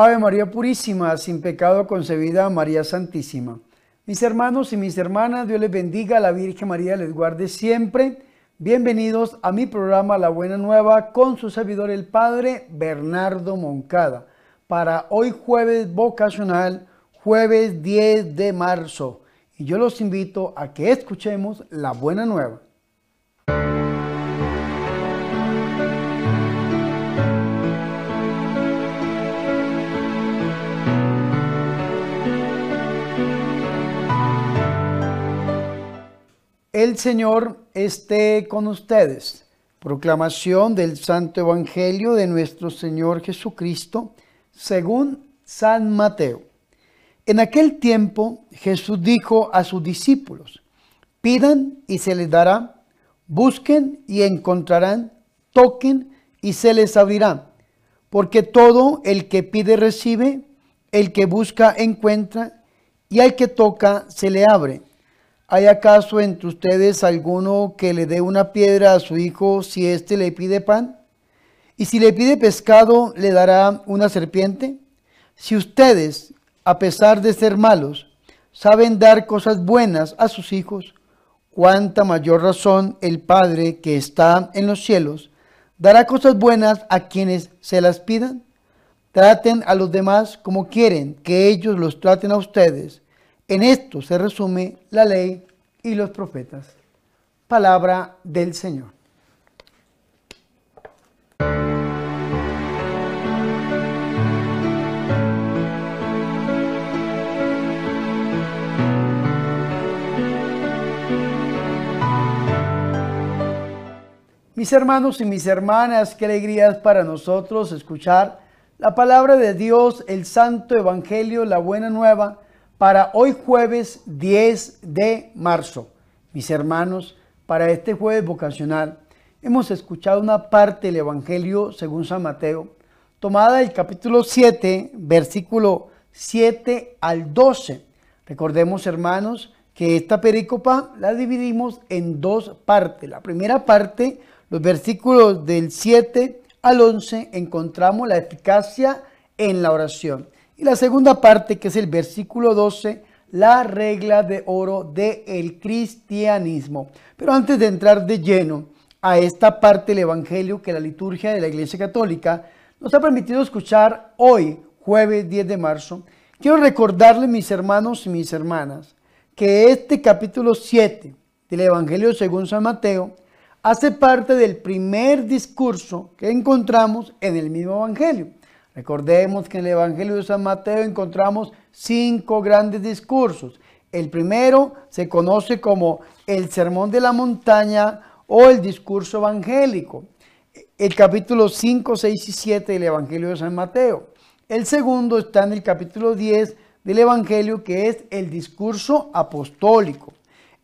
Ave María Purísima, sin pecado concebida, María Santísima. Mis hermanos y mis hermanas, Dios les bendiga, la Virgen María les guarde siempre. Bienvenidos a mi programa La Buena Nueva con su servidor el Padre Bernardo Moncada. Para hoy jueves vocacional, jueves 10 de marzo. Y yo los invito a que escuchemos La Buena Nueva. El Señor esté con ustedes. Proclamación del Santo Evangelio de nuestro Señor Jesucristo según San Mateo. En aquel tiempo Jesús dijo a sus discípulos, pidan y se les dará, busquen y encontrarán, toquen y se les abrirá, porque todo el que pide recibe, el que busca encuentra, y al que toca se le abre. ¿Hay acaso entre ustedes alguno que le dé una piedra a su hijo si éste le pide pan? ¿Y si le pide pescado, le dará una serpiente? Si ustedes, a pesar de ser malos, saben dar cosas buenas a sus hijos, cuánta mayor razón el Padre que está en los cielos dará cosas buenas a quienes se las pidan. Traten a los demás como quieren que ellos los traten a ustedes en esto se resume la ley y los profetas. Palabra del Señor. Mis hermanos y mis hermanas, qué alegría es para nosotros escuchar la palabra de Dios, el Santo Evangelio, la buena nueva para hoy jueves 10 de marzo. Mis hermanos, para este jueves vocacional hemos escuchado una parte del Evangelio según San Mateo, tomada del capítulo 7, versículo 7 al 12. Recordemos, hermanos, que esta pericopa la dividimos en dos partes. La primera parte, los versículos del 7 al 11, encontramos la eficacia en la oración. Y la segunda parte, que es el versículo 12, la regla de oro del el cristianismo. Pero antes de entrar de lleno a esta parte del Evangelio que la liturgia de la Iglesia Católica nos ha permitido escuchar hoy, jueves 10 de marzo, quiero recordarles, mis hermanos y mis hermanas, que este capítulo 7 del Evangelio según San Mateo hace parte del primer discurso que encontramos en el mismo Evangelio. Recordemos que en el Evangelio de San Mateo encontramos cinco grandes discursos. El primero se conoce como el Sermón de la Montaña o el discurso evangélico. El capítulo 5, 6 y 7 del Evangelio de San Mateo. El segundo está en el capítulo 10 del Evangelio que es el discurso apostólico.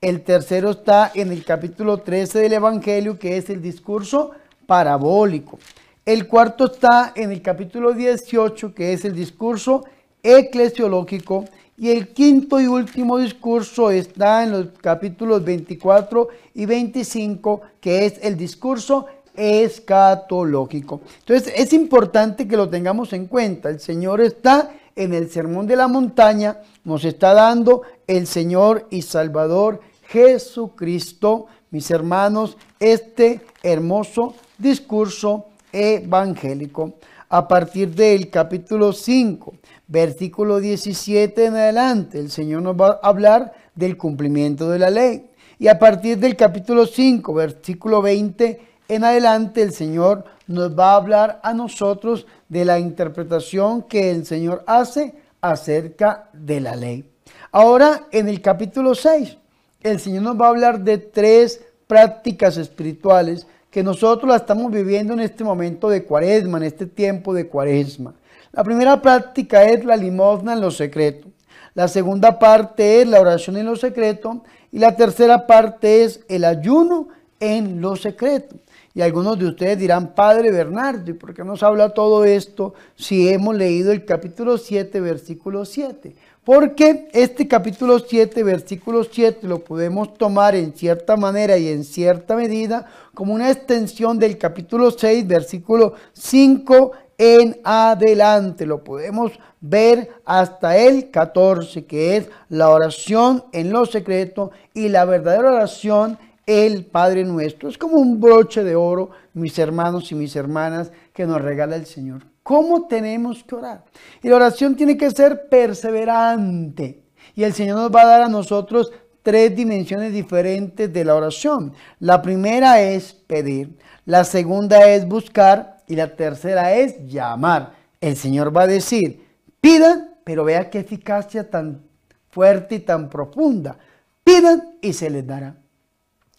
El tercero está en el capítulo 13 del Evangelio que es el discurso parabólico. El cuarto está en el capítulo 18, que es el discurso eclesiológico. Y el quinto y último discurso está en los capítulos 24 y 25, que es el discurso escatológico. Entonces es importante que lo tengamos en cuenta. El Señor está en el Sermón de la Montaña, nos está dando el Señor y Salvador Jesucristo, mis hermanos, este hermoso discurso evangélico. A partir del capítulo 5, versículo 17 en adelante, el Señor nos va a hablar del cumplimiento de la ley. Y a partir del capítulo 5, versículo 20 en adelante, el Señor nos va a hablar a nosotros de la interpretación que el Señor hace acerca de la ley. Ahora, en el capítulo 6, el Señor nos va a hablar de tres prácticas espirituales que nosotros la estamos viviendo en este momento de cuaresma, en este tiempo de cuaresma. La primera práctica es la limosna en lo secreto. La segunda parte es la oración en lo secreto. Y la tercera parte es el ayuno en lo secreto. Y algunos de ustedes dirán, Padre Bernardo, ¿y por qué nos habla todo esto si hemos leído el capítulo 7, versículo 7? Porque este capítulo 7, versículo 7, lo podemos tomar en cierta manera y en cierta medida como una extensión del capítulo 6, versículo 5 en adelante. Lo podemos ver hasta el 14, que es la oración en lo secreto y la verdadera oración, el Padre nuestro. Es como un broche de oro, mis hermanos y mis hermanas, que nos regala el Señor. ¿Cómo tenemos que orar? Y la oración tiene que ser perseverante. Y el Señor nos va a dar a nosotros tres dimensiones diferentes de la oración. La primera es pedir, la segunda es buscar y la tercera es llamar. El Señor va a decir, pidan, pero vea qué eficacia tan fuerte y tan profunda. Pidan y se les dará.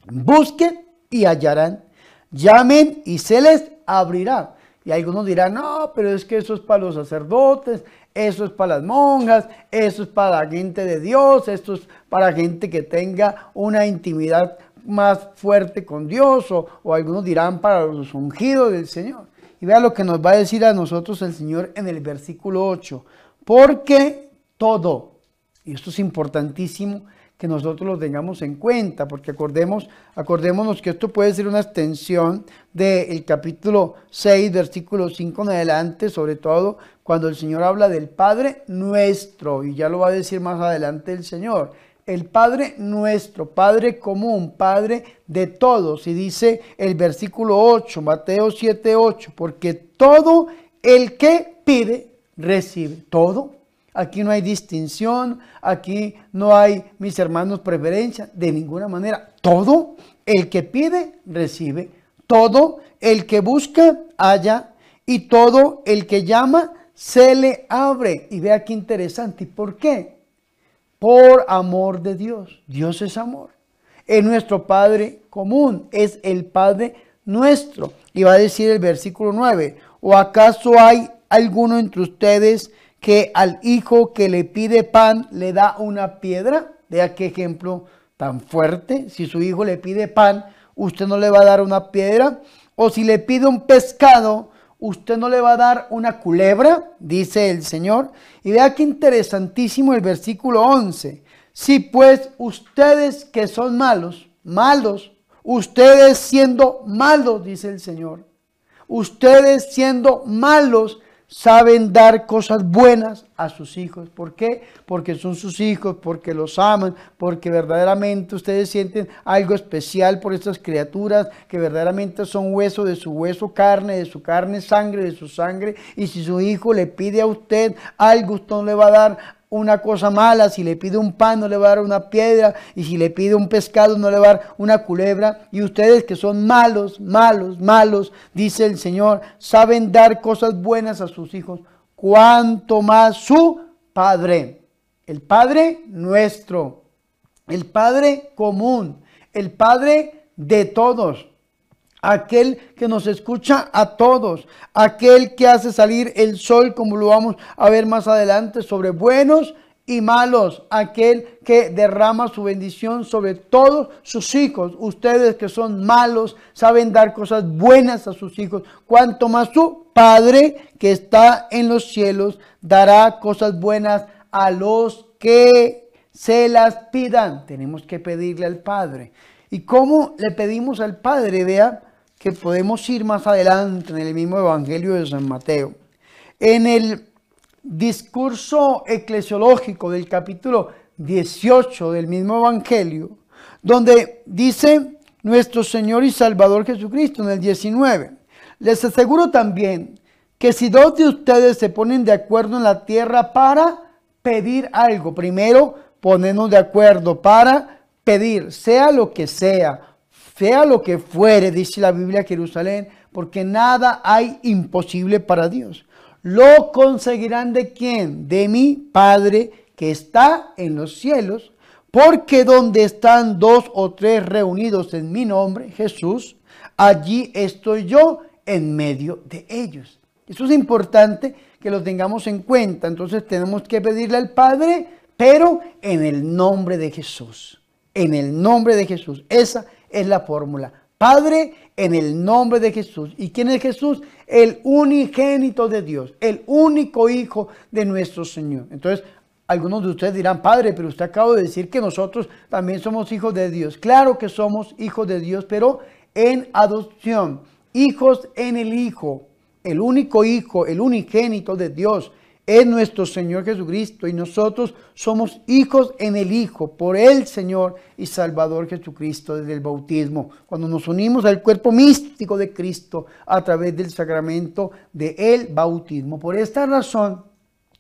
Busquen y hallarán. Llamen y se les abrirá. Y algunos dirán, no, pero es que eso es para los sacerdotes, eso es para las monjas, eso es para la gente de Dios, esto es para gente que tenga una intimidad más fuerte con Dios, o, o algunos dirán para los ungidos del Señor. Y vea lo que nos va a decir a nosotros el Señor en el versículo 8. Porque todo, y esto es importantísimo, que nosotros lo tengamos en cuenta, porque acordemos, acordémonos que esto puede ser una extensión del capítulo 6, versículo 5 en adelante, sobre todo cuando el Señor habla del Padre nuestro, y ya lo va a decir más adelante el Señor, el Padre nuestro, Padre común, Padre de todos, y dice el versículo 8, Mateo 7, 8, porque todo el que pide, recibe, todo Aquí no hay distinción, aquí no hay, mis hermanos, preferencia, de ninguna manera. Todo el que pide, recibe. Todo el que busca, halla. Y todo el que llama, se le abre. Y vea qué interesante. ¿Y por qué? Por amor de Dios. Dios es amor. Es nuestro Padre común. Es el Padre nuestro. Y va a decir el versículo 9. ¿O acaso hay alguno entre ustedes que al hijo que le pide pan le da una piedra. Vea qué ejemplo tan fuerte. Si su hijo le pide pan, usted no le va a dar una piedra. O si le pide un pescado, usted no le va a dar una culebra, dice el Señor. Y vea qué interesantísimo el versículo 11. Si pues ustedes que son malos, malos, ustedes siendo malos, dice el Señor, ustedes siendo malos, saben dar cosas buenas a sus hijos. ¿Por qué? Porque son sus hijos, porque los aman, porque verdaderamente ustedes sienten algo especial por estas criaturas, que verdaderamente son hueso de su hueso, carne de su carne, sangre de su sangre. Y si su hijo le pide a usted algo, usted no le va a dar una cosa mala, si le pide un pan no le va a dar una piedra, y si le pide un pescado no le va a dar una culebra. Y ustedes que son malos, malos, malos, dice el Señor, saben dar cosas buenas a sus hijos, cuanto más su Padre, el Padre nuestro, el Padre común, el Padre de todos aquel que nos escucha a todos, aquel que hace salir el sol, como lo vamos a ver más adelante, sobre buenos y malos, aquel que derrama su bendición sobre todos sus hijos. Ustedes que son malos saben dar cosas buenas a sus hijos, cuanto más su Padre que está en los cielos dará cosas buenas a los que se las pidan. Tenemos que pedirle al Padre. ¿Y cómo le pedimos al Padre? Vea, que podemos ir más adelante en el mismo Evangelio de San Mateo. En el discurso eclesiológico del capítulo 18 del mismo Evangelio, donde dice nuestro Señor y Salvador Jesucristo en el 19, les aseguro también que si dos de ustedes se ponen de acuerdo en la tierra para pedir algo, primero ponernos de acuerdo para pedir, sea lo que sea, sea lo que fuere, dice la Biblia Jerusalén, porque nada hay imposible para Dios. Lo conseguirán de quién? De mi Padre que está en los cielos, porque donde están dos o tres reunidos en mi nombre, Jesús, allí estoy yo en medio de ellos. Eso es importante que lo tengamos en cuenta. Entonces tenemos que pedirle al Padre, pero en el nombre de Jesús. En el nombre de Jesús. Esa es la fórmula. Padre, en el nombre de Jesús. ¿Y quién es Jesús? El unigénito de Dios, el único Hijo de nuestro Señor. Entonces, algunos de ustedes dirán, Padre, pero usted acaba de decir que nosotros también somos hijos de Dios. Claro que somos hijos de Dios, pero en adopción, hijos en el Hijo. el único Hijo, el unigénito de Dios, es nuestro Señor Jesucristo y nosotros somos hijos en el Hijo, por el Señor y Salvador Jesucristo desde el bautismo, cuando nos unimos al cuerpo místico de Cristo a través del sacramento del el bautismo. Por esta razón,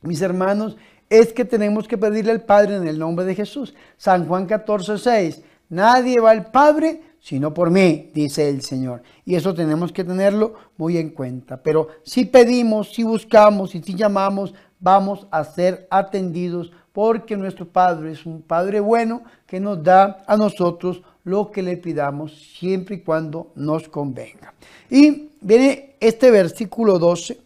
mis hermanos, es que tenemos que pedirle al Padre en el nombre de Jesús. San Juan 14, 6. Nadie va al Padre sino por mí, dice el Señor. Y eso tenemos que tenerlo muy en cuenta. Pero si pedimos, si buscamos y si llamamos, vamos a ser atendidos porque nuestro Padre es un Padre bueno que nos da a nosotros lo que le pidamos siempre y cuando nos convenga. Y viene este versículo 12,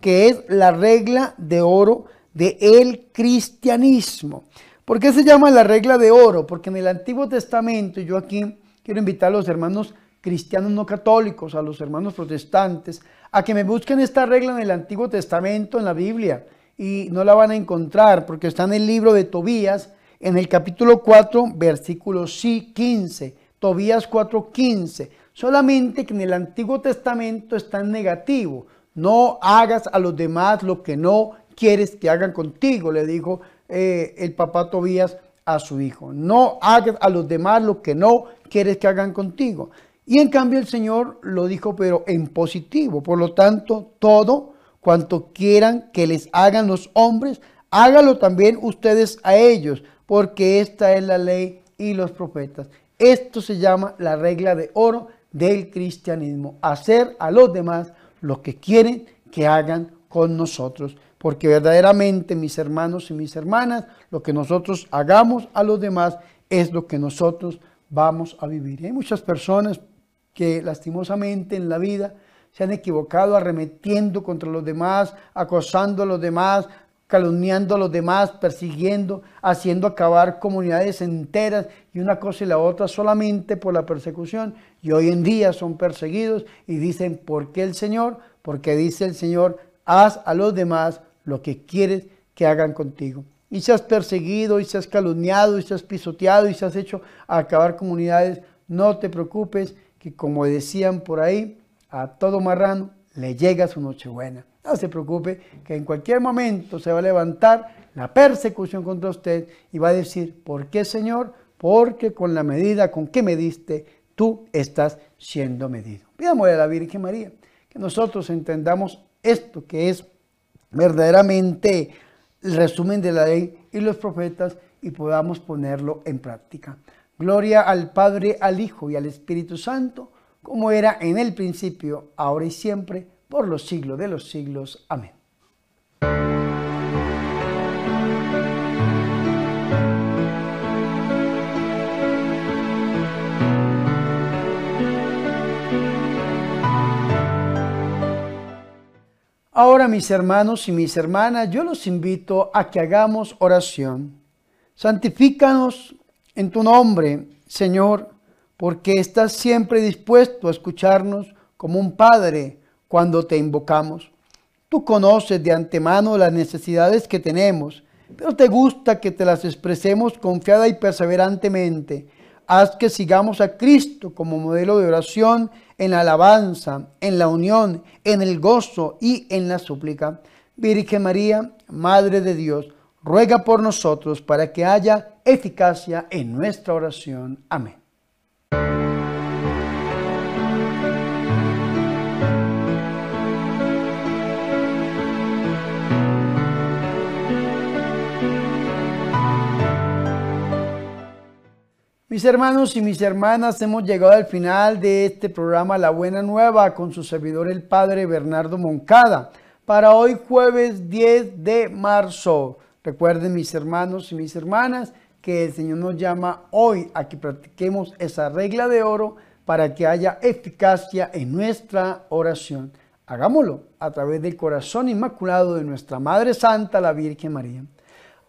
que es la regla de oro del el cristianismo. ¿Por qué se llama la regla de oro? Porque en el Antiguo Testamento, yo aquí quiero invitar a los hermanos cristianos no católicos, a los hermanos protestantes, a que me busquen esta regla en el Antiguo Testamento, en la Biblia, y no la van a encontrar porque está en el libro de Tobías, en el capítulo 4, versículo 15. Tobías 4:15. Solamente que en el Antiguo Testamento está en negativo. No hagas a los demás lo que no quieres que hagan contigo, le dijo eh, el papá Tobías a su hijo. No hagas a los demás lo que no quieres que hagan contigo. Y en cambio el Señor lo dijo, pero en positivo. Por lo tanto, todo cuanto quieran que les hagan los hombres, hágalo también ustedes a ellos, porque esta es la ley y los profetas. Esto se llama la regla de oro del cristianismo. Hacer a los demás lo que quieren que hagan con nosotros porque verdaderamente mis hermanos y mis hermanas, lo que nosotros hagamos a los demás es lo que nosotros vamos a vivir. hay muchas personas que lastimosamente en la vida se han equivocado arremetiendo contra los demás, acosando a los demás, calumniando a los demás, persiguiendo, haciendo acabar comunidades enteras y una cosa y la otra solamente por la persecución. Y hoy en día son perseguidos y dicen, ¿por qué el Señor? Porque dice el Señor, haz a los demás lo que quieres que hagan contigo. Y si has perseguido, y si has calumniado, y si has pisoteado, y si has hecho acabar comunidades, no te preocupes, que como decían por ahí, a todo marrano le llega su nochebuena. No se preocupe, que en cualquier momento se va a levantar la persecución contra usted y va a decir, ¿por qué Señor? Porque con la medida con que me diste, tú estás siendo medido. Pidámosle a la Virgen María que nosotros entendamos esto que es verdaderamente el resumen de la ley y los profetas y podamos ponerlo en práctica. Gloria al Padre, al Hijo y al Espíritu Santo, como era en el principio, ahora y siempre, por los siglos de los siglos. Amén. Ahora mis hermanos y mis hermanas, yo los invito a que hagamos oración. Santifícanos en tu nombre, Señor, porque estás siempre dispuesto a escucharnos como un Padre cuando te invocamos. Tú conoces de antemano las necesidades que tenemos, pero te gusta que te las expresemos confiada y perseverantemente. Haz que sigamos a Cristo como modelo de oración en la alabanza, en la unión, en el gozo y en la súplica. Virgen María, Madre de Dios, ruega por nosotros para que haya eficacia en nuestra oración. Amén. Mis hermanos y mis hermanas, hemos llegado al final de este programa La Buena Nueva con su servidor el Padre Bernardo Moncada para hoy jueves 10 de marzo. Recuerden mis hermanos y mis hermanas que el Señor nos llama hoy a que practiquemos esa regla de oro para que haya eficacia en nuestra oración. Hagámoslo a través del corazón inmaculado de nuestra Madre Santa, la Virgen María.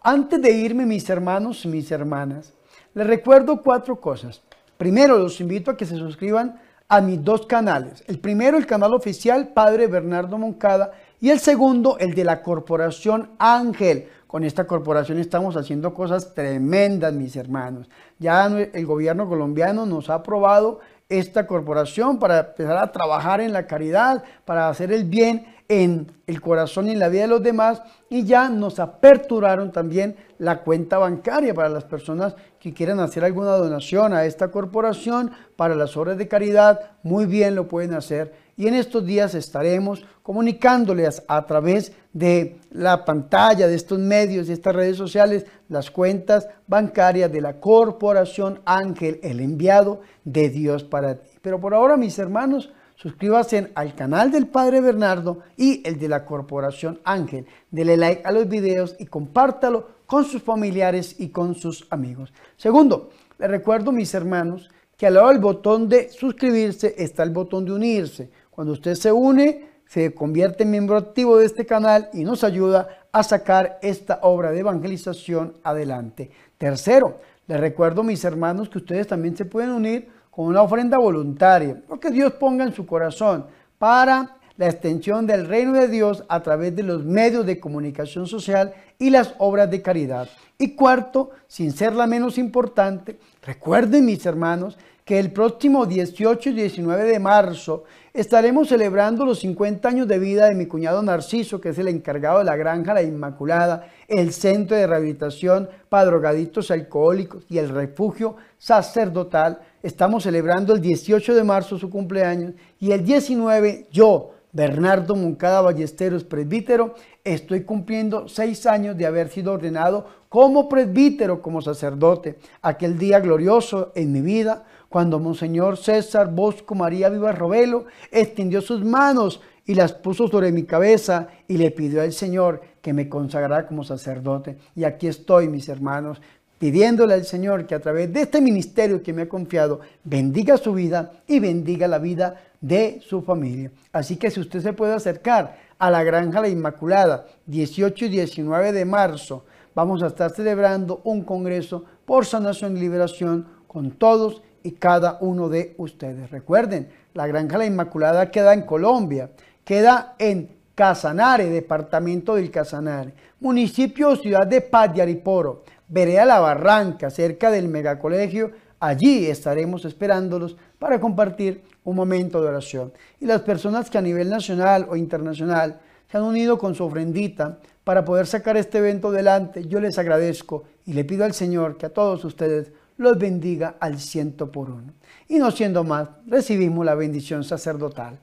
Antes de irme, mis hermanos y mis hermanas, les recuerdo cuatro cosas. Primero, los invito a que se suscriban a mis dos canales. El primero, el canal oficial Padre Bernardo Moncada y el segundo, el de la Corporación Ángel. Con esta corporación estamos haciendo cosas tremendas, mis hermanos. Ya el gobierno colombiano nos ha aprobado esta corporación para empezar a trabajar en la caridad, para hacer el bien en el corazón y en la vida de los demás y ya nos aperturaron también la cuenta bancaria para las personas que quieran hacer alguna donación a esta corporación para las obras de caridad, muy bien lo pueden hacer y en estos días estaremos comunicándoles a través de la pantalla de estos medios y estas redes sociales las cuentas bancarias de la corporación Ángel, el enviado de Dios para ti. Pero por ahora, mis hermanos, suscríbase al canal del Padre Bernardo y el de la Corporación Ángel. Dele like a los videos y compártalo con sus familiares y con sus amigos. Segundo, le recuerdo, mis hermanos, que al lado del botón de suscribirse está el botón de unirse. Cuando usted se une, se convierte en miembro activo de este canal y nos ayuda a sacar esta obra de evangelización adelante. Tercero, le recuerdo, mis hermanos, que ustedes también se pueden unir con una ofrenda voluntaria, lo que Dios ponga en su corazón para la extensión del reino de Dios a través de los medios de comunicación social y las obras de caridad. Y cuarto, sin ser la menos importante, recuerden mis hermanos que el próximo 18 y 19 de marzo estaremos celebrando los 50 años de vida de mi cuñado Narciso, que es el encargado de la Granja La Inmaculada, el Centro de Rehabilitación para Drogadictos Alcohólicos y el Refugio Sacerdotal Estamos celebrando el 18 de marzo su cumpleaños y el 19 yo, Bernardo Moncada Ballesteros, presbítero, estoy cumpliendo seis años de haber sido ordenado como presbítero, como sacerdote. Aquel día glorioso en mi vida, cuando Monseñor César Bosco María Viva Robelo extendió sus manos y las puso sobre mi cabeza y le pidió al Señor que me consagrara como sacerdote. Y aquí estoy, mis hermanos, pidiéndole al Señor que a través de este ministerio que me ha confiado bendiga su vida y bendiga la vida de su familia. Así que si usted se puede acercar a la Granja La Inmaculada, 18 y 19 de marzo, vamos a estar celebrando un congreso por sanación y liberación con todos y cada uno de ustedes. Recuerden, la Granja La Inmaculada queda en Colombia, queda en Casanare, departamento del Casanare, municipio o ciudad de Paz de Ariporo veré a La Barranca, cerca del megacolegio. Allí estaremos esperándolos para compartir un momento de oración. Y las personas que a nivel nacional o internacional se han unido con su ofrendita para poder sacar este evento adelante, yo les agradezco y le pido al Señor que a todos ustedes los bendiga al ciento por uno. Y no siendo más, recibimos la bendición sacerdotal.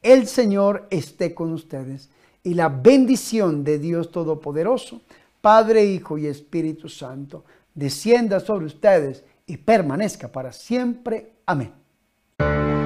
El Señor esté con ustedes y la bendición de Dios Todopoderoso, Padre, Hijo y Espíritu Santo, descienda sobre ustedes y permanezca para siempre. Amén. Thank you.